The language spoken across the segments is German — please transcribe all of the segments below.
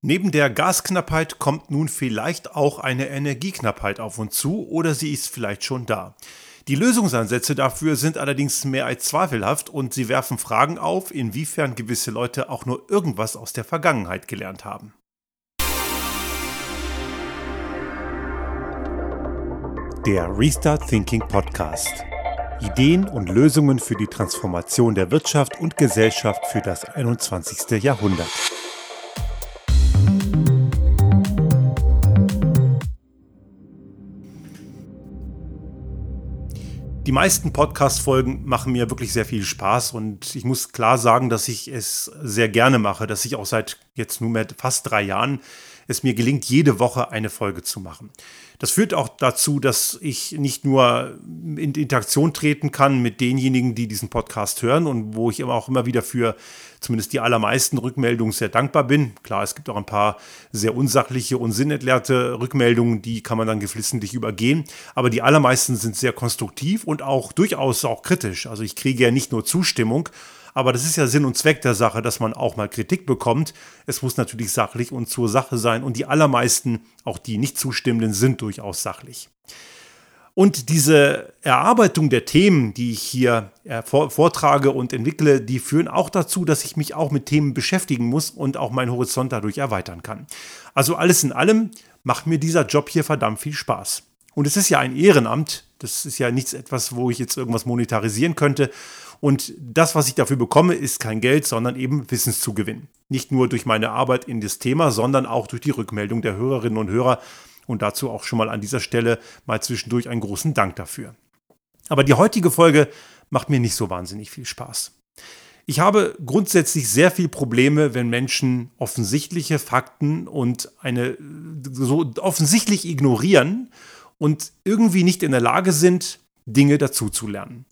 Neben der Gasknappheit kommt nun vielleicht auch eine Energieknappheit auf uns zu oder sie ist vielleicht schon da. Die Lösungsansätze dafür sind allerdings mehr als zweifelhaft und sie werfen Fragen auf, inwiefern gewisse Leute auch nur irgendwas aus der Vergangenheit gelernt haben. Der Restart Thinking Podcast. Ideen und Lösungen für die Transformation der Wirtschaft und Gesellschaft für das 21. Jahrhundert. Die meisten Podcast-Folgen machen mir wirklich sehr viel Spaß und ich muss klar sagen, dass ich es sehr gerne mache, dass ich auch seit jetzt nunmehr fast drei Jahren es mir gelingt, jede Woche eine Folge zu machen. Das führt auch dazu, dass ich nicht nur in Interaktion treten kann mit denjenigen, die diesen Podcast hören und wo ich auch immer wieder für zumindest die allermeisten Rückmeldungen sehr dankbar bin. Klar, es gibt auch ein paar sehr unsachliche und sinnentleerte Rückmeldungen, die kann man dann geflissentlich übergehen. Aber die allermeisten sind sehr konstruktiv und auch durchaus auch kritisch. Also ich kriege ja nicht nur Zustimmung, aber das ist ja Sinn und Zweck der Sache, dass man auch mal Kritik bekommt. Es muss natürlich sachlich und zur Sache sein. Und die allermeisten, auch die nicht zustimmenden, sind durchaus sachlich. Und diese Erarbeitung der Themen, die ich hier äh, vortrage und entwickle, die führen auch dazu, dass ich mich auch mit Themen beschäftigen muss und auch meinen Horizont dadurch erweitern kann. Also alles in allem macht mir dieser Job hier verdammt viel Spaß. Und es ist ja ein Ehrenamt. Das ist ja nichts etwas, wo ich jetzt irgendwas monetarisieren könnte. Und das, was ich dafür bekomme, ist kein Geld, sondern eben Wissenszugewinn. Nicht nur durch meine Arbeit in das Thema, sondern auch durch die Rückmeldung der Hörerinnen und Hörer, und dazu auch schon mal an dieser Stelle mal zwischendurch einen großen Dank dafür. Aber die heutige Folge macht mir nicht so wahnsinnig viel Spaß. Ich habe grundsätzlich sehr viel Probleme, wenn Menschen offensichtliche Fakten und eine so offensichtlich ignorieren und irgendwie nicht in der Lage sind, Dinge dazuzulernen.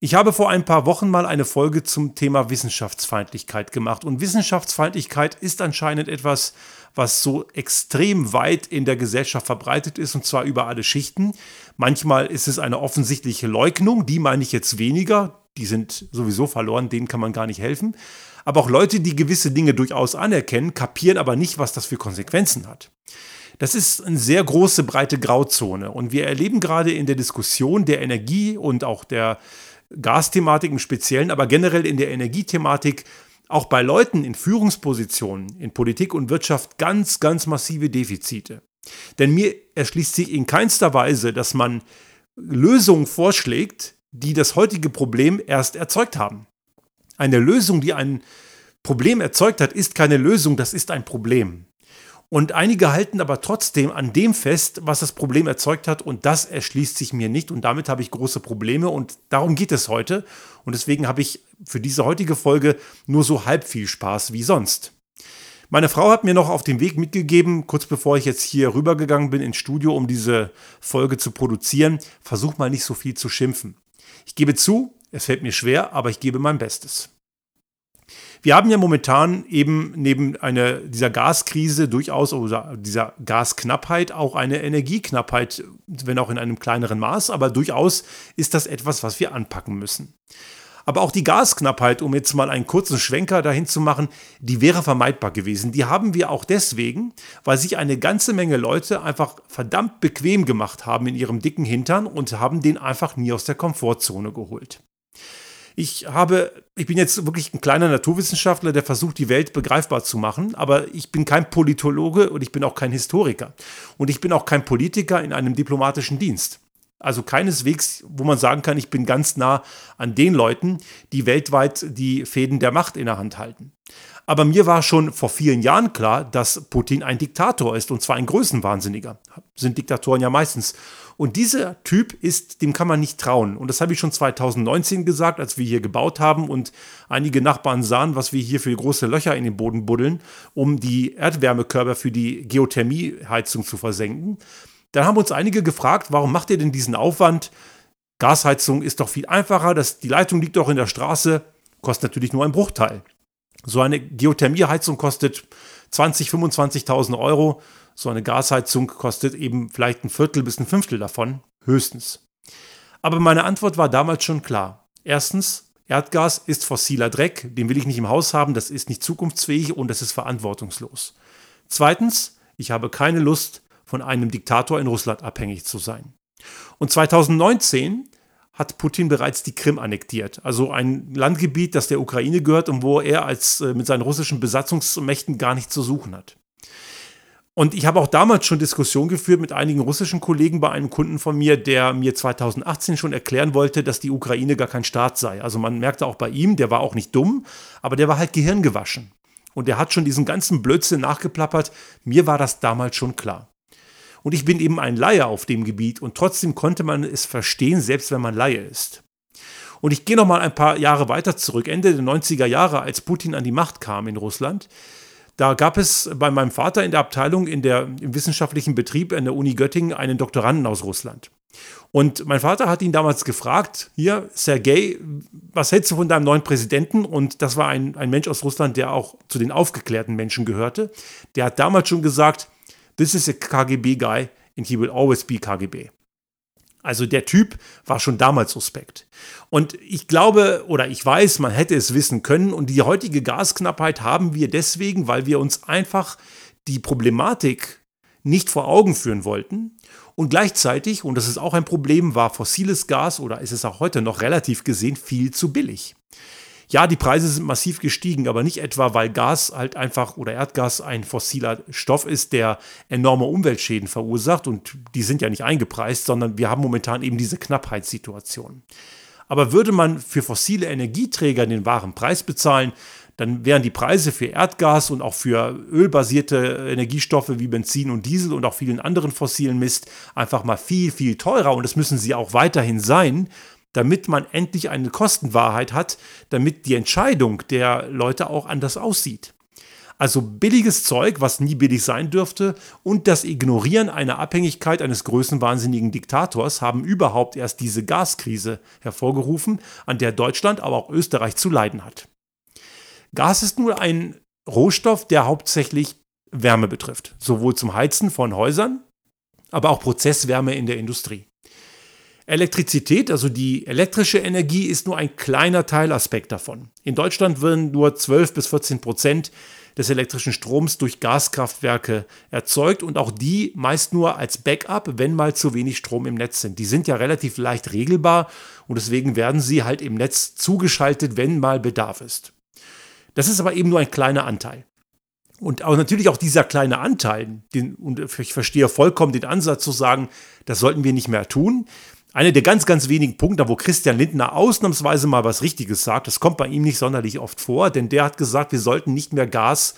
Ich habe vor ein paar Wochen mal eine Folge zum Thema Wissenschaftsfeindlichkeit gemacht. Und Wissenschaftsfeindlichkeit ist anscheinend etwas, was so extrem weit in der Gesellschaft verbreitet ist, und zwar über alle Schichten. Manchmal ist es eine offensichtliche Leugnung, die meine ich jetzt weniger. Die sind sowieso verloren, denen kann man gar nicht helfen. Aber auch Leute, die gewisse Dinge durchaus anerkennen, kapieren aber nicht, was das für Konsequenzen hat. Das ist eine sehr große, breite Grauzone. Und wir erleben gerade in der Diskussion der Energie und auch der Gasthematik im Speziellen, aber generell in der Energiethematik auch bei Leuten in Führungspositionen in Politik und Wirtschaft ganz, ganz massive Defizite. Denn mir erschließt sich in keinster Weise, dass man Lösungen vorschlägt, die das heutige Problem erst erzeugt haben. Eine Lösung, die ein Problem erzeugt hat, ist keine Lösung, das ist ein Problem. Und einige halten aber trotzdem an dem fest, was das Problem erzeugt hat. Und das erschließt sich mir nicht. Und damit habe ich große Probleme. Und darum geht es heute. Und deswegen habe ich für diese heutige Folge nur so halb viel Spaß wie sonst. Meine Frau hat mir noch auf dem Weg mitgegeben, kurz bevor ich jetzt hier rübergegangen bin ins Studio, um diese Folge zu produzieren, versuch mal nicht so viel zu schimpfen. Ich gebe zu, es fällt mir schwer, aber ich gebe mein Bestes. Wir haben ja momentan eben neben einer, dieser Gaskrise durchaus oder dieser Gasknappheit auch eine Energieknappheit, wenn auch in einem kleineren Maß, aber durchaus ist das etwas, was wir anpacken müssen. Aber auch die Gasknappheit, um jetzt mal einen kurzen Schwenker dahin zu machen, die wäre vermeidbar gewesen. Die haben wir auch deswegen, weil sich eine ganze Menge Leute einfach verdammt bequem gemacht haben in ihrem dicken Hintern und haben den einfach nie aus der Komfortzone geholt. Ich habe, ich bin jetzt wirklich ein kleiner Naturwissenschaftler, der versucht, die Welt begreifbar zu machen, aber ich bin kein Politologe und ich bin auch kein Historiker. Und ich bin auch kein Politiker in einem diplomatischen Dienst. Also keineswegs, wo man sagen kann, ich bin ganz nah an den Leuten, die weltweit die Fäden der Macht in der Hand halten. Aber mir war schon vor vielen Jahren klar, dass Putin ein Diktator ist und zwar ein Größenwahnsinniger. Sind Diktatoren ja meistens. Und dieser Typ ist, dem kann man nicht trauen. Und das habe ich schon 2019 gesagt, als wir hier gebaut haben und einige Nachbarn sahen, was wir hier für große Löcher in den Boden buddeln, um die Erdwärmekörper für die Geothermieheizung zu versenken. Dann haben uns einige gefragt, warum macht ihr denn diesen Aufwand? Gasheizung ist doch viel einfacher, das, die Leitung liegt doch in der Straße, kostet natürlich nur ein Bruchteil. So eine Geothermieheizung kostet 20.000, 25.000 Euro. So eine Gasheizung kostet eben vielleicht ein Viertel bis ein Fünftel davon, höchstens. Aber meine Antwort war damals schon klar. Erstens, Erdgas ist fossiler Dreck, den will ich nicht im Haus haben, das ist nicht zukunftsfähig und das ist verantwortungslos. Zweitens, ich habe keine Lust, von einem Diktator in Russland abhängig zu sein. Und 2019 hat Putin bereits die Krim annektiert, also ein Landgebiet, das der Ukraine gehört und wo er als äh, mit seinen russischen Besatzungsmächten gar nichts zu suchen hat. Und ich habe auch damals schon Diskussionen geführt mit einigen russischen Kollegen bei einem Kunden von mir, der mir 2018 schon erklären wollte, dass die Ukraine gar kein Staat sei. Also man merkte auch bei ihm, der war auch nicht dumm, aber der war halt gehirngewaschen. Und der hat schon diesen ganzen Blödsinn nachgeplappert. Mir war das damals schon klar. Und ich bin eben ein Laie auf dem Gebiet und trotzdem konnte man es verstehen, selbst wenn man Laie ist. Und ich gehe noch mal ein paar Jahre weiter zurück, Ende der 90er Jahre, als Putin an die Macht kam in Russland. Da gab es bei meinem Vater in der Abteilung in der, im wissenschaftlichen Betrieb an der Uni Göttingen einen Doktoranden aus Russland. Und mein Vater hat ihn damals gefragt, hier, Sergei, was hältst du von deinem neuen Präsidenten? Und das war ein, ein Mensch aus Russland, der auch zu den aufgeklärten Menschen gehörte. Der hat damals schon gesagt, this is a KGB guy and he will always be KGB. Also der Typ war schon damals suspekt. Und ich glaube oder ich weiß, man hätte es wissen können. Und die heutige Gasknappheit haben wir deswegen, weil wir uns einfach die Problematik nicht vor Augen führen wollten. Und gleichzeitig, und das ist auch ein Problem, war fossiles Gas oder ist es auch heute noch relativ gesehen viel zu billig. Ja, die Preise sind massiv gestiegen, aber nicht etwa, weil Gas halt einfach oder Erdgas ein fossiler Stoff ist, der enorme Umweltschäden verursacht. Und die sind ja nicht eingepreist, sondern wir haben momentan eben diese Knappheitssituation. Aber würde man für fossile Energieträger den wahren Preis bezahlen, dann wären die Preise für Erdgas und auch für ölbasierte Energiestoffe wie Benzin und Diesel und auch vielen anderen fossilen Mist einfach mal viel, viel teurer. Und das müssen sie auch weiterhin sein, damit man endlich eine Kostenwahrheit hat, damit die Entscheidung der Leute auch anders aussieht. Also billiges Zeug, was nie billig sein dürfte, und das Ignorieren einer Abhängigkeit eines größenwahnsinnigen Diktators haben überhaupt erst diese Gaskrise hervorgerufen, an der Deutschland, aber auch Österreich zu leiden hat. Gas ist nur ein Rohstoff, der hauptsächlich Wärme betrifft, sowohl zum Heizen von Häusern, aber auch Prozesswärme in der Industrie. Elektrizität, also die elektrische Energie, ist nur ein kleiner Teilaspekt davon. In Deutschland werden nur 12 bis 14 Prozent des elektrischen Stroms durch Gaskraftwerke erzeugt und auch die meist nur als Backup, wenn mal zu wenig Strom im Netz sind. Die sind ja relativ leicht regelbar und deswegen werden sie halt im Netz zugeschaltet, wenn mal Bedarf ist. Das ist aber eben nur ein kleiner Anteil. Und auch natürlich auch dieser kleine Anteil, den, und ich verstehe vollkommen den Ansatz zu sagen, das sollten wir nicht mehr tun einer der ganz, ganz wenigen Punkte, wo Christian Lindner ausnahmsweise mal was Richtiges sagt. Das kommt bei ihm nicht sonderlich oft vor, denn der hat gesagt, wir sollten nicht mehr Gas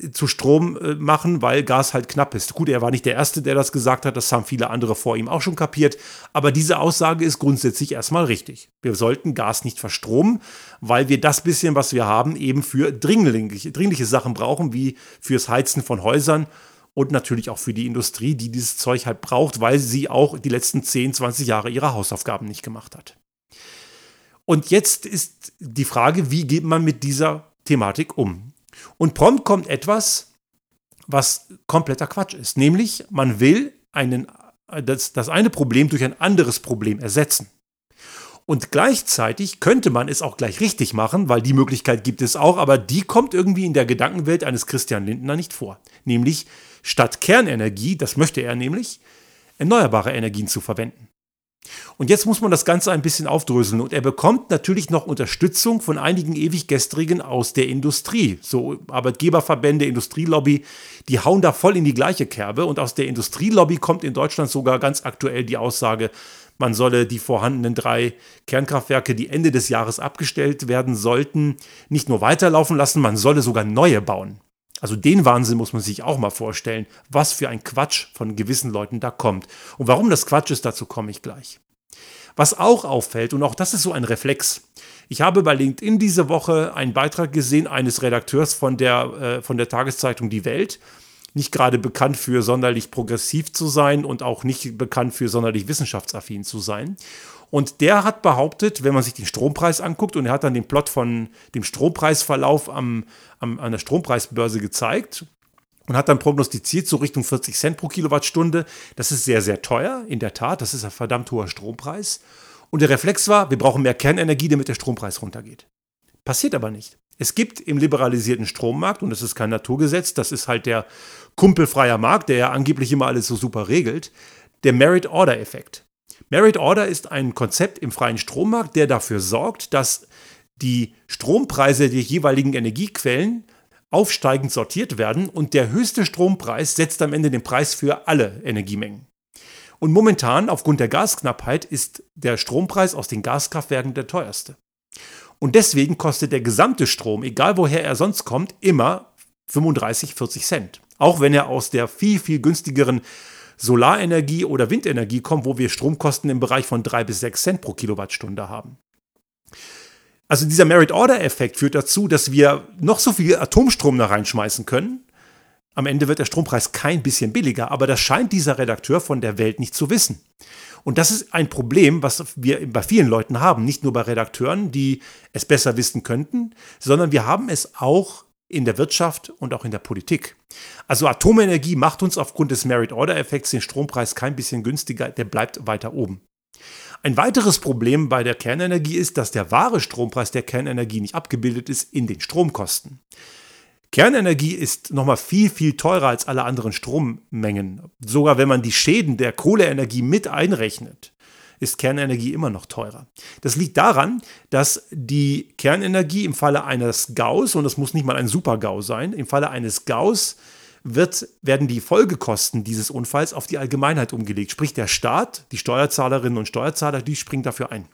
äh, zu Strom äh, machen, weil Gas halt knapp ist. Gut, er war nicht der Erste, der das gesagt hat, das haben viele andere vor ihm auch schon kapiert, aber diese Aussage ist grundsätzlich erstmal richtig. Wir sollten Gas nicht verstromen, weil wir das bisschen, was wir haben, eben für dringliche, dringliche Sachen brauchen, wie fürs Heizen von Häusern und natürlich auch für die Industrie, die dieses Zeug halt braucht, weil sie auch die letzten 10, 20 Jahre ihre Hausaufgaben nicht gemacht hat. Und jetzt ist die Frage, wie geht man mit dieser Thematik um? Und prompt kommt etwas, was kompletter Quatsch ist, nämlich man will einen, das, das eine Problem durch ein anderes Problem ersetzen. Und gleichzeitig könnte man es auch gleich richtig machen, weil die Möglichkeit gibt es auch, aber die kommt irgendwie in der Gedankenwelt eines Christian Lindner nicht vor. Nämlich statt Kernenergie, das möchte er nämlich, erneuerbare Energien zu verwenden. Und jetzt muss man das Ganze ein bisschen aufdröseln und er bekommt natürlich noch Unterstützung von einigen Ewiggestrigen aus der Industrie. So Arbeitgeberverbände, Industrielobby, die hauen da voll in die gleiche Kerbe und aus der Industrielobby kommt in Deutschland sogar ganz aktuell die Aussage, man solle die vorhandenen drei Kernkraftwerke, die Ende des Jahres abgestellt werden sollten, nicht nur weiterlaufen lassen, man solle sogar neue bauen. Also den Wahnsinn muss man sich auch mal vorstellen, was für ein Quatsch von gewissen Leuten da kommt. Und warum das Quatsch ist, dazu komme ich gleich. Was auch auffällt, und auch das ist so ein Reflex, ich habe bei LinkedIn diese Woche einen Beitrag gesehen eines Redakteurs von der, äh, von der Tageszeitung Die Welt, nicht gerade bekannt für sonderlich progressiv zu sein und auch nicht bekannt für sonderlich wissenschaftsaffin zu sein. Und der hat behauptet, wenn man sich den Strompreis anguckt, und er hat dann den Plot von dem Strompreisverlauf am, am, an der Strompreisbörse gezeigt und hat dann prognostiziert, so Richtung 40 Cent pro Kilowattstunde. Das ist sehr, sehr teuer, in der Tat. Das ist ein verdammt hoher Strompreis. Und der Reflex war, wir brauchen mehr Kernenergie, damit der Strompreis runtergeht. Passiert aber nicht. Es gibt im liberalisierten Strommarkt, und das ist kein Naturgesetz, das ist halt der kumpelfreier Markt, der ja angeblich immer alles so super regelt, der Merit-Order-Effekt. Merit Order ist ein Konzept im freien Strommarkt, der dafür sorgt, dass die Strompreise der jeweiligen Energiequellen aufsteigend sortiert werden und der höchste Strompreis setzt am Ende den Preis für alle Energiemengen. Und momentan, aufgrund der Gasknappheit, ist der Strompreis aus den Gaskraftwerken der teuerste. Und deswegen kostet der gesamte Strom, egal woher er sonst kommt, immer 35, 40 Cent. Auch wenn er aus der viel, viel günstigeren Solarenergie oder Windenergie kommt, wo wir Stromkosten im Bereich von 3 bis 6 Cent pro Kilowattstunde haben. Also dieser Merit-Order-Effekt führt dazu, dass wir noch so viel Atomstrom da reinschmeißen können, am Ende wird der Strompreis kein bisschen billiger, aber das scheint dieser Redakteur von der Welt nicht zu wissen. Und das ist ein Problem, was wir bei vielen Leuten haben, nicht nur bei Redakteuren, die es besser wissen könnten, sondern wir haben es auch in der Wirtschaft und auch in der Politik. Also Atomenergie macht uns aufgrund des Merit-Order-Effekts den Strompreis kein bisschen günstiger, der bleibt weiter oben. Ein weiteres Problem bei der Kernenergie ist, dass der wahre Strompreis der Kernenergie nicht abgebildet ist in den Stromkosten. Kernenergie ist nochmal viel, viel teurer als alle anderen Strommengen. Sogar wenn man die Schäden der Kohleenergie mit einrechnet, ist Kernenergie immer noch teurer. Das liegt daran, dass die Kernenergie im Falle eines Gaus, und das muss nicht mal ein Super-GAU sein, im Falle eines Gaus wird, werden die Folgekosten dieses Unfalls auf die Allgemeinheit umgelegt. Sprich, der Staat, die Steuerzahlerinnen und Steuerzahler, die springen dafür ein.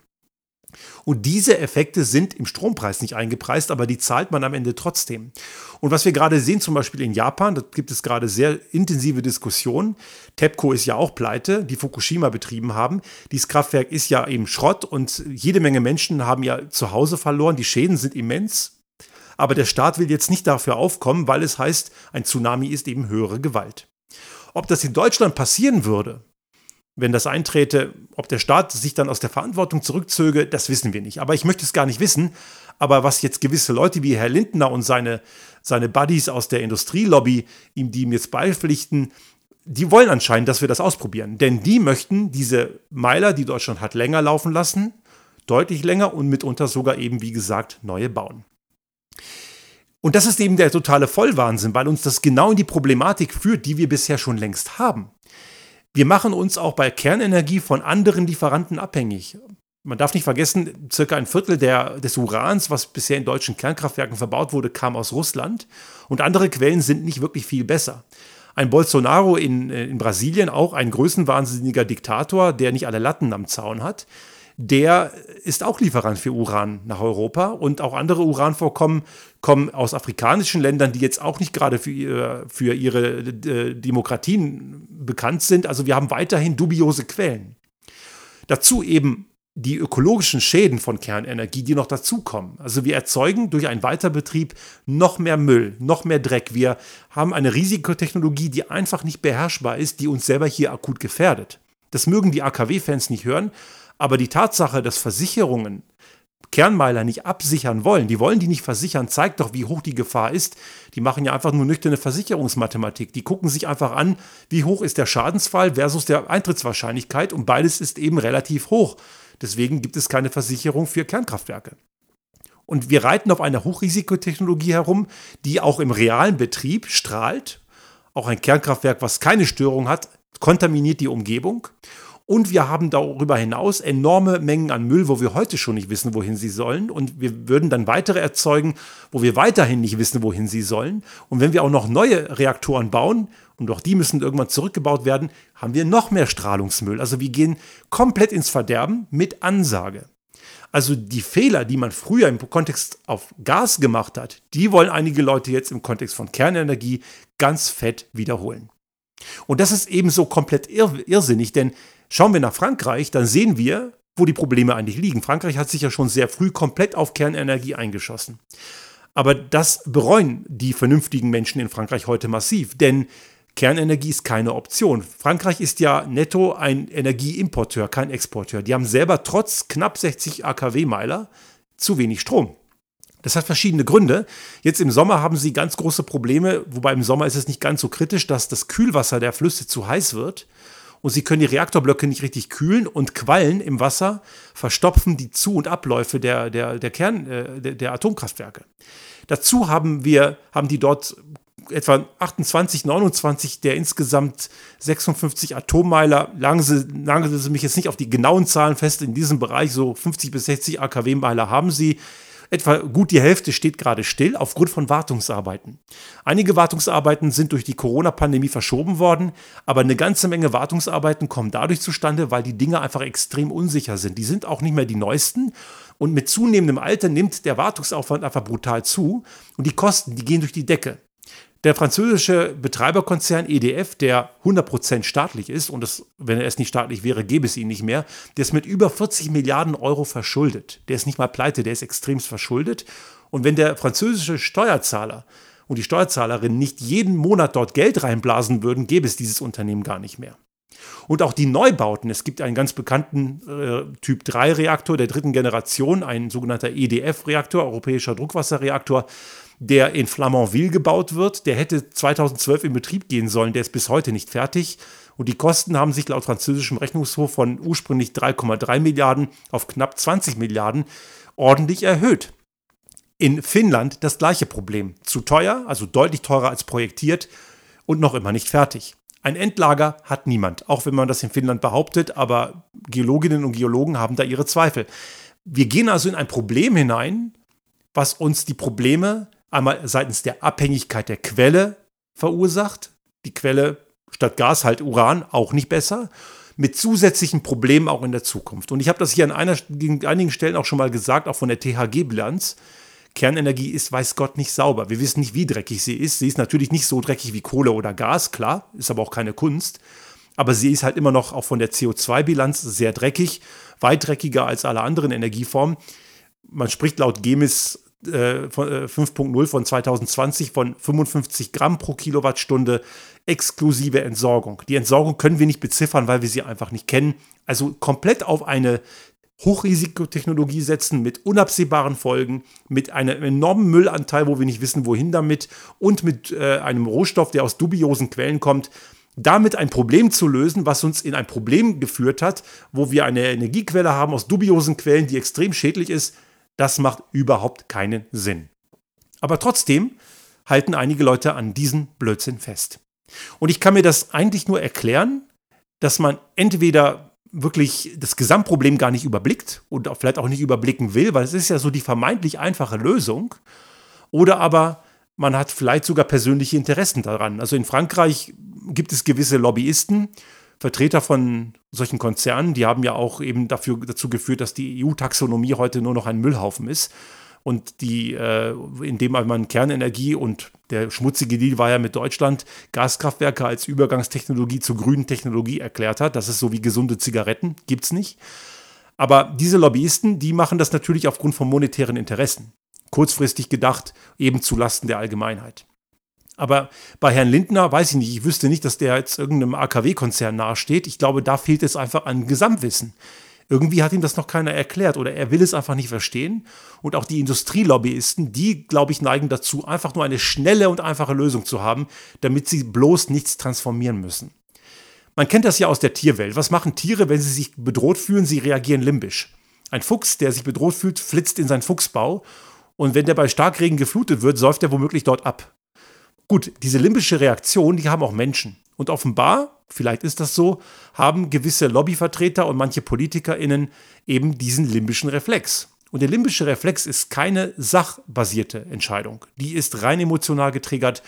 Und diese Effekte sind im Strompreis nicht eingepreist, aber die zahlt man am Ende trotzdem. Und was wir gerade sehen, zum Beispiel in Japan, da gibt es gerade sehr intensive Diskussionen. TEPCO ist ja auch pleite, die Fukushima betrieben haben. Dieses Kraftwerk ist ja eben Schrott und jede Menge Menschen haben ja zu Hause verloren. Die Schäden sind immens. Aber der Staat will jetzt nicht dafür aufkommen, weil es heißt, ein Tsunami ist eben höhere Gewalt. Ob das in Deutschland passieren würde, wenn das einträte, ob der Staat sich dann aus der Verantwortung zurückzöge, das wissen wir nicht. Aber ich möchte es gar nicht wissen. Aber was jetzt gewisse Leute wie Herr Lindner und seine, seine Buddies aus der Industrielobby ihm, die ihm jetzt beipflichten, die wollen anscheinend, dass wir das ausprobieren. Denn die möchten diese Meiler, die Deutschland hat, länger laufen lassen, deutlich länger und mitunter sogar eben, wie gesagt, neue bauen. Und das ist eben der totale Vollwahnsinn, weil uns das genau in die Problematik führt, die wir bisher schon längst haben. Wir machen uns auch bei Kernenergie von anderen Lieferanten abhängig. Man darf nicht vergessen, circa ein Viertel der, des Urans, was bisher in deutschen Kernkraftwerken verbaut wurde, kam aus Russland. Und andere Quellen sind nicht wirklich viel besser. Ein Bolsonaro in, äh, in Brasilien, auch ein größenwahnsinniger Diktator, der nicht alle Latten am Zaun hat, der ist auch Lieferant für Uran nach Europa und auch andere Uranvorkommen kommen aus afrikanischen Ländern, die jetzt auch nicht gerade für, für ihre äh, Demokratien bekannt sind. Also wir haben weiterhin dubiose Quellen. Dazu eben die ökologischen Schäden von Kernenergie, die noch dazukommen. Also wir erzeugen durch einen Weiterbetrieb noch mehr Müll, noch mehr Dreck. Wir haben eine Risikotechnologie, die einfach nicht beherrschbar ist, die uns selber hier akut gefährdet. Das mögen die AKW-Fans nicht hören, aber die Tatsache, dass Versicherungen Kernmeiler nicht absichern wollen, die wollen die nicht versichern, zeigt doch, wie hoch die Gefahr ist. Die machen ja einfach nur nüchterne Versicherungsmathematik. Die gucken sich einfach an, wie hoch ist der Schadensfall versus der Eintrittswahrscheinlichkeit und beides ist eben relativ hoch. Deswegen gibt es keine Versicherung für Kernkraftwerke. Und wir reiten auf einer Hochrisikotechnologie herum, die auch im realen Betrieb strahlt. Auch ein Kernkraftwerk, was keine Störung hat, kontaminiert die Umgebung. Und wir haben darüber hinaus enorme Mengen an Müll, wo wir heute schon nicht wissen, wohin sie sollen. Und wir würden dann weitere erzeugen, wo wir weiterhin nicht wissen, wohin sie sollen. Und wenn wir auch noch neue Reaktoren bauen, und auch die müssen irgendwann zurückgebaut werden, haben wir noch mehr Strahlungsmüll. Also wir gehen komplett ins Verderben mit Ansage. Also die Fehler, die man früher im Kontext auf Gas gemacht hat, die wollen einige Leute jetzt im Kontext von Kernenergie ganz fett wiederholen. Und das ist ebenso komplett irr irrsinnig, denn Schauen wir nach Frankreich, dann sehen wir, wo die Probleme eigentlich liegen. Frankreich hat sich ja schon sehr früh komplett auf Kernenergie eingeschossen. Aber das bereuen die vernünftigen Menschen in Frankreich heute massiv, denn Kernenergie ist keine Option. Frankreich ist ja netto ein Energieimporteur, kein Exporteur. Die haben selber trotz knapp 60 AKW-Meiler zu wenig Strom. Das hat verschiedene Gründe. Jetzt im Sommer haben sie ganz große Probleme, wobei im Sommer ist es nicht ganz so kritisch, dass das Kühlwasser der Flüsse zu heiß wird und sie können die Reaktorblöcke nicht richtig kühlen und Quallen im Wasser verstopfen die Zu- und Abläufe der, der, der, Kern, äh, der, der Atomkraftwerke. Dazu haben wir, haben die dort etwa 28, 29 der insgesamt 56 Atommeiler, lagen sie, lagen sie mich jetzt nicht auf die genauen Zahlen fest, in diesem Bereich so 50 bis 60 AKW-Meiler haben sie. Etwa gut die Hälfte steht gerade still aufgrund von Wartungsarbeiten. Einige Wartungsarbeiten sind durch die Corona-Pandemie verschoben worden, aber eine ganze Menge Wartungsarbeiten kommen dadurch zustande, weil die Dinge einfach extrem unsicher sind. Die sind auch nicht mehr die neuesten und mit zunehmendem Alter nimmt der Wartungsaufwand einfach brutal zu und die Kosten, die gehen durch die Decke. Der französische Betreiberkonzern EDF, der 100% staatlich ist, und das, wenn er es nicht staatlich wäre, gäbe es ihn nicht mehr, der ist mit über 40 Milliarden Euro verschuldet. Der ist nicht mal pleite, der ist extremst verschuldet. Und wenn der französische Steuerzahler und die Steuerzahlerinnen nicht jeden Monat dort Geld reinblasen würden, gäbe es dieses Unternehmen gar nicht mehr. Und auch die Neubauten, es gibt einen ganz bekannten äh, Typ 3 Reaktor der dritten Generation, ein sogenannter EDF-Reaktor, europäischer Druckwasserreaktor, der in Flamanville gebaut wird. Der hätte 2012 in Betrieb gehen sollen, der ist bis heute nicht fertig. Und die Kosten haben sich laut französischem Rechnungshof von ursprünglich 3,3 Milliarden auf knapp 20 Milliarden ordentlich erhöht. In Finnland das gleiche Problem. Zu teuer, also deutlich teurer als projektiert und noch immer nicht fertig. Ein Endlager hat niemand, auch wenn man das in Finnland behauptet, aber Geologinnen und Geologen haben da ihre Zweifel. Wir gehen also in ein Problem hinein, was uns die Probleme einmal seitens der Abhängigkeit der Quelle verursacht. Die Quelle statt Gas halt Uran, auch nicht besser. Mit zusätzlichen Problemen auch in der Zukunft. Und ich habe das hier an einer, einigen Stellen auch schon mal gesagt, auch von der THG-Bilanz. Kernenergie ist, weiß Gott, nicht sauber. Wir wissen nicht, wie dreckig sie ist. Sie ist natürlich nicht so dreckig wie Kohle oder Gas, klar, ist aber auch keine Kunst. Aber sie ist halt immer noch auch von der CO2-Bilanz sehr dreckig, weit dreckiger als alle anderen Energieformen. Man spricht laut GEMIS äh, von, äh, 5.0 von 2020 von 55 Gramm pro Kilowattstunde exklusive Entsorgung. Die Entsorgung können wir nicht beziffern, weil wir sie einfach nicht kennen. Also komplett auf eine Hochrisikotechnologie setzen mit unabsehbaren Folgen, mit einem enormen Müllanteil, wo wir nicht wissen, wohin damit und mit äh, einem Rohstoff, der aus dubiosen Quellen kommt, damit ein Problem zu lösen, was uns in ein Problem geführt hat, wo wir eine Energiequelle haben aus dubiosen Quellen, die extrem schädlich ist, das macht überhaupt keinen Sinn. Aber trotzdem halten einige Leute an diesen Blödsinn fest. Und ich kann mir das eigentlich nur erklären, dass man entweder wirklich das Gesamtproblem gar nicht überblickt und vielleicht auch nicht überblicken will, weil es ist ja so die vermeintlich einfache Lösung, oder aber man hat vielleicht sogar persönliche Interessen daran. Also in Frankreich gibt es gewisse Lobbyisten, Vertreter von solchen Konzernen, die haben ja auch eben dafür, dazu geführt, dass die EU-Taxonomie heute nur noch ein Müllhaufen ist. Und die, äh, indem man Kernenergie und der schmutzige Deal war ja mit Deutschland, Gaskraftwerke als Übergangstechnologie zur grünen Technologie erklärt hat. Das ist so wie gesunde Zigaretten, gibt es nicht. Aber diese Lobbyisten, die machen das natürlich aufgrund von monetären Interessen. Kurzfristig gedacht, eben zulasten der Allgemeinheit. Aber bei Herrn Lindner weiß ich nicht, ich wüsste nicht, dass der jetzt irgendeinem AKW-Konzern nahesteht. Ich glaube, da fehlt es einfach an Gesamtwissen. Irgendwie hat ihm das noch keiner erklärt oder er will es einfach nicht verstehen. Und auch die Industrielobbyisten, die, glaube ich, neigen dazu, einfach nur eine schnelle und einfache Lösung zu haben, damit sie bloß nichts transformieren müssen. Man kennt das ja aus der Tierwelt. Was machen Tiere, wenn sie sich bedroht fühlen? Sie reagieren limbisch. Ein Fuchs, der sich bedroht fühlt, flitzt in seinen Fuchsbau. Und wenn der bei Starkregen geflutet wird, säuft er womöglich dort ab. Gut, diese limbische Reaktion, die haben auch Menschen. Und offenbar, vielleicht ist das so, haben gewisse Lobbyvertreter und manche PolitikerInnen eben diesen limbischen Reflex. Und der limbische Reflex ist keine sachbasierte Entscheidung. Die ist rein emotional getriggert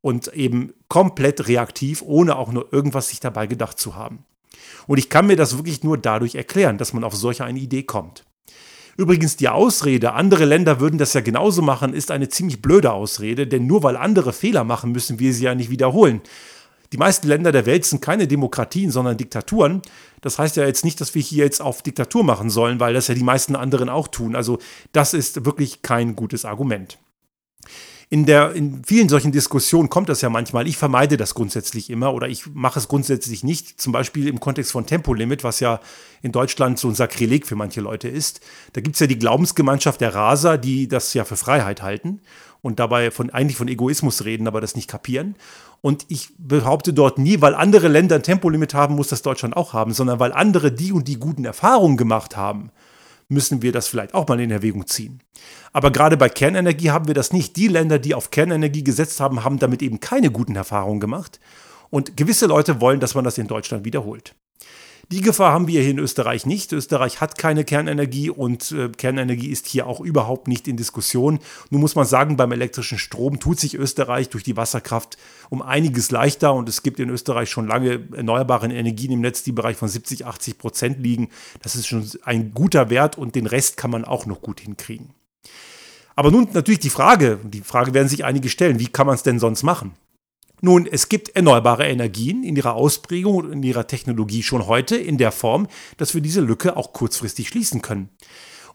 und eben komplett reaktiv, ohne auch nur irgendwas sich dabei gedacht zu haben. Und ich kann mir das wirklich nur dadurch erklären, dass man auf solche eine Idee kommt. Übrigens, die Ausrede, andere Länder würden das ja genauso machen, ist eine ziemlich blöde Ausrede, denn nur weil andere Fehler machen, müssen wir sie ja nicht wiederholen. Die meisten Länder der Welt sind keine Demokratien, sondern Diktaturen. Das heißt ja jetzt nicht, dass wir hier jetzt auf Diktatur machen sollen, weil das ja die meisten anderen auch tun. Also das ist wirklich kein gutes Argument in, der, in vielen solchen Diskussionen kommt das ja manchmal. Ich vermeide das grundsätzlich immer oder ich mache es grundsätzlich nicht. Zum Beispiel im Kontext von Tempolimit, was ja in Deutschland so ein Sakrileg für manche Leute ist. Da gibt es ja die Glaubensgemeinschaft der Raser, die das ja für Freiheit halten. und dabei von, eigentlich von Egoismus reden, aber das nicht kapieren. Und ich behaupte dort nie, weil andere Länder ein Tempolimit haben, muss das Deutschland auch haben, sondern weil andere die und die guten Erfahrungen gemacht haben, müssen wir das vielleicht auch mal in Erwägung ziehen. Aber gerade bei Kernenergie haben wir das nicht. Die Länder, die auf Kernenergie gesetzt haben, haben damit eben keine guten Erfahrungen gemacht. Und gewisse Leute wollen, dass man das in Deutschland wiederholt. Die Gefahr haben wir hier in Österreich nicht. Österreich hat keine Kernenergie und äh, Kernenergie ist hier auch überhaupt nicht in Diskussion. Nun muss man sagen, beim elektrischen Strom tut sich Österreich durch die Wasserkraft um einiges leichter und es gibt in Österreich schon lange erneuerbare Energien im Netz, die im Bereich von 70, 80 Prozent liegen. Das ist schon ein guter Wert und den Rest kann man auch noch gut hinkriegen. Aber nun natürlich die Frage, die Frage werden sich einige stellen, wie kann man es denn sonst machen? Nun, es gibt erneuerbare Energien in ihrer Ausprägung und in ihrer Technologie schon heute in der Form, dass wir diese Lücke auch kurzfristig schließen können.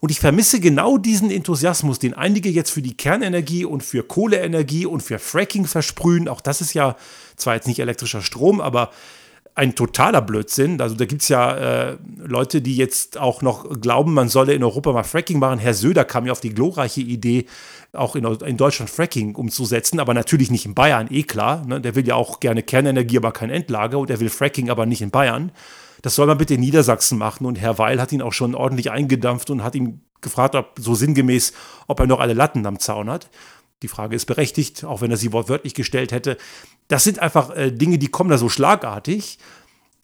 Und ich vermisse genau diesen Enthusiasmus, den einige jetzt für die Kernenergie und für Kohleenergie und für Fracking versprühen. Auch das ist ja zwar jetzt nicht elektrischer Strom, aber ein totaler Blödsinn. Also da gibt es ja äh, Leute, die jetzt auch noch glauben, man solle in Europa mal Fracking machen. Herr Söder kam ja auf die glorreiche Idee, auch in, in Deutschland Fracking umzusetzen, aber natürlich nicht in Bayern, eh klar. Ne? Der will ja auch gerne Kernenergie, aber kein Endlager und er will Fracking, aber nicht in Bayern. Das soll man bitte in Niedersachsen machen. Und Herr Weil hat ihn auch schon ordentlich eingedampft und hat ihn gefragt, ob so sinngemäß, ob er noch alle Latten am Zaun hat. Die Frage ist berechtigt, auch wenn er sie wortwörtlich gestellt hätte. Das sind einfach äh, Dinge, die kommen da so schlagartig.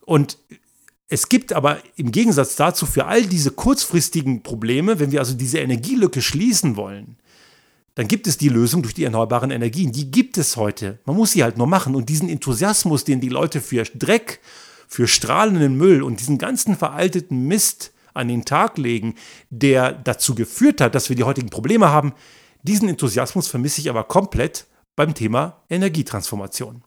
Und es gibt aber im Gegensatz dazu für all diese kurzfristigen Probleme, wenn wir also diese Energielücke schließen wollen, dann gibt es die Lösung durch die erneuerbaren Energien. Die gibt es heute. Man muss sie halt nur machen. Und diesen Enthusiasmus, den die Leute für Dreck, für strahlenden Müll und diesen ganzen veralteten Mist an den Tag legen, der dazu geführt hat, dass wir die heutigen Probleme haben, diesen Enthusiasmus vermisse ich aber komplett beim Thema Energietransformation.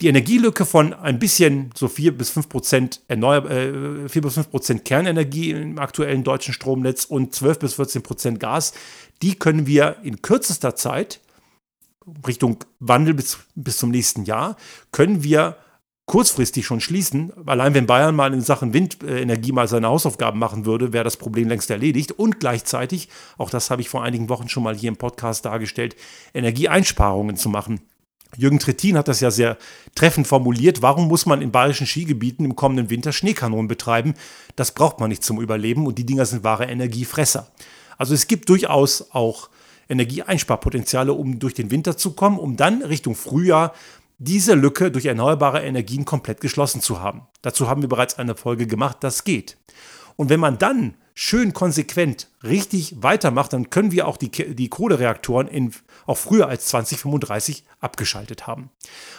Die Energielücke von ein bisschen so 4 bis 5 Prozent, Erneuer äh, 4 bis 5 Prozent Kernenergie im aktuellen deutschen Stromnetz und 12 bis 14 Prozent Gas, die können wir in kürzester Zeit, Richtung Wandel bis, bis zum nächsten Jahr, können wir kurzfristig schon schließen. Allein wenn Bayern mal in Sachen Windenergie mal seine Hausaufgaben machen würde, wäre das Problem längst erledigt. Und gleichzeitig, auch das habe ich vor einigen Wochen schon mal hier im Podcast dargestellt, Energieeinsparungen zu machen. Jürgen Trittin hat das ja sehr treffend formuliert. Warum muss man in bayerischen Skigebieten im kommenden Winter Schneekanonen betreiben? Das braucht man nicht zum Überleben und die Dinger sind wahre Energiefresser. Also es gibt durchaus auch Energieeinsparpotenziale, um durch den Winter zu kommen, um dann Richtung Frühjahr diese Lücke durch erneuerbare Energien komplett geschlossen zu haben. Dazu haben wir bereits eine Folge gemacht, das geht. Und wenn man dann schön konsequent richtig weitermacht, dann können wir auch die, die Kohlereaktoren in, auch früher als 2035 abgeschaltet haben.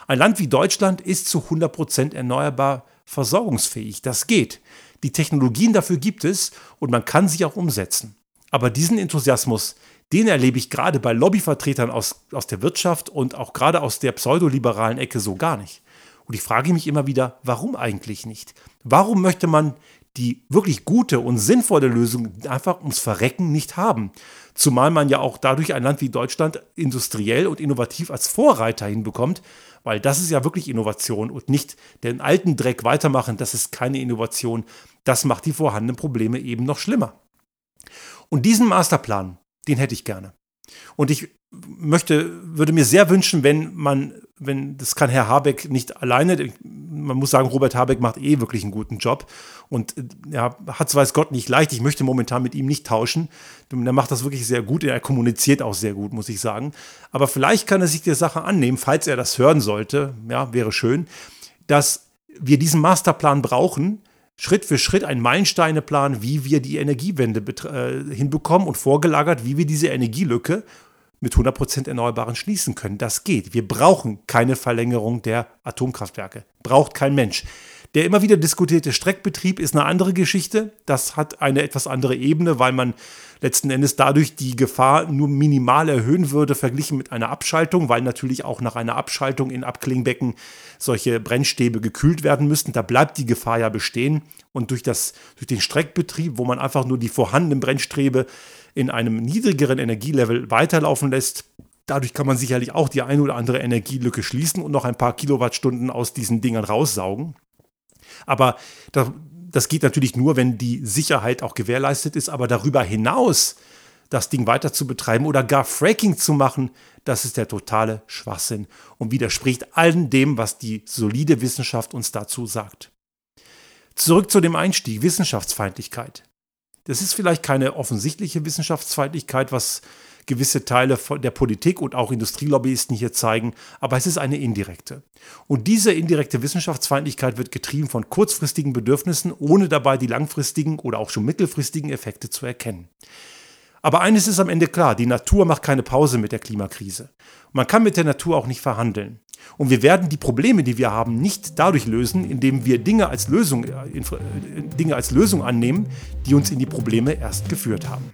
Ein Land wie Deutschland ist zu 100% erneuerbar versorgungsfähig. Das geht. Die Technologien dafür gibt es und man kann sie auch umsetzen. Aber diesen Enthusiasmus, den erlebe ich gerade bei Lobbyvertretern aus, aus der Wirtschaft und auch gerade aus der pseudoliberalen Ecke so gar nicht. Und ich frage mich immer wieder, warum eigentlich nicht? Warum möchte man die wirklich gute und sinnvolle Lösung einfach ums Verrecken nicht haben? Zumal man ja auch dadurch ein Land wie Deutschland industriell und innovativ als Vorreiter hinbekommt, weil das ist ja wirklich Innovation und nicht den alten Dreck weitermachen, das ist keine Innovation. Das macht die vorhandenen Probleme eben noch schlimmer. Und diesen Masterplan, den hätte ich gerne. Und ich möchte, würde mir sehr wünschen, wenn man, wenn, das kann Herr Habeck nicht alleine, man muss sagen, Robert Habeck macht eh wirklich einen guten Job und er hat es weiß Gott nicht leicht. Ich möchte momentan mit ihm nicht tauschen. Er macht das wirklich sehr gut. Er kommuniziert auch sehr gut, muss ich sagen. Aber vielleicht kann er sich der Sache annehmen, falls er das hören sollte. Ja, wäre schön, dass wir diesen Masterplan brauchen, Schritt für Schritt einen Meilensteineplan, wie wir die Energiewende äh, hinbekommen und vorgelagert, wie wir diese Energielücke mit 100% Erneuerbaren schließen können. Das geht. Wir brauchen keine Verlängerung der Atomkraftwerke. Braucht kein Mensch. Der immer wieder diskutierte Streckbetrieb ist eine andere Geschichte. Das hat eine etwas andere Ebene, weil man letzten Endes dadurch die Gefahr nur minimal erhöhen würde, verglichen mit einer Abschaltung, weil natürlich auch nach einer Abschaltung in Abklingbecken solche Brennstäbe gekühlt werden müssten. Da bleibt die Gefahr ja bestehen. Und durch, das, durch den Streckbetrieb, wo man einfach nur die vorhandenen Brennstäbe in einem niedrigeren Energielevel weiterlaufen lässt, Dadurch kann man sicherlich auch die eine oder andere Energielücke schließen und noch ein paar Kilowattstunden aus diesen Dingern raussaugen. Aber das geht natürlich nur, wenn die Sicherheit auch gewährleistet ist. Aber darüber hinaus, das Ding weiter zu betreiben oder gar Fracking zu machen, das ist der totale Schwachsinn und widerspricht allem dem, was die solide Wissenschaft uns dazu sagt. Zurück zu dem Einstieg, Wissenschaftsfeindlichkeit. Das ist vielleicht keine offensichtliche Wissenschaftsfeindlichkeit, was gewisse Teile der Politik und auch Industrielobbyisten hier zeigen, aber es ist eine indirekte. Und diese indirekte Wissenschaftsfeindlichkeit wird getrieben von kurzfristigen Bedürfnissen, ohne dabei die langfristigen oder auch schon mittelfristigen Effekte zu erkennen. Aber eines ist am Ende klar, die Natur macht keine Pause mit der Klimakrise. Man kann mit der Natur auch nicht verhandeln. Und wir werden die Probleme, die wir haben, nicht dadurch lösen, indem wir Dinge als Lösung, äh, Dinge als Lösung annehmen, die uns in die Probleme erst geführt haben.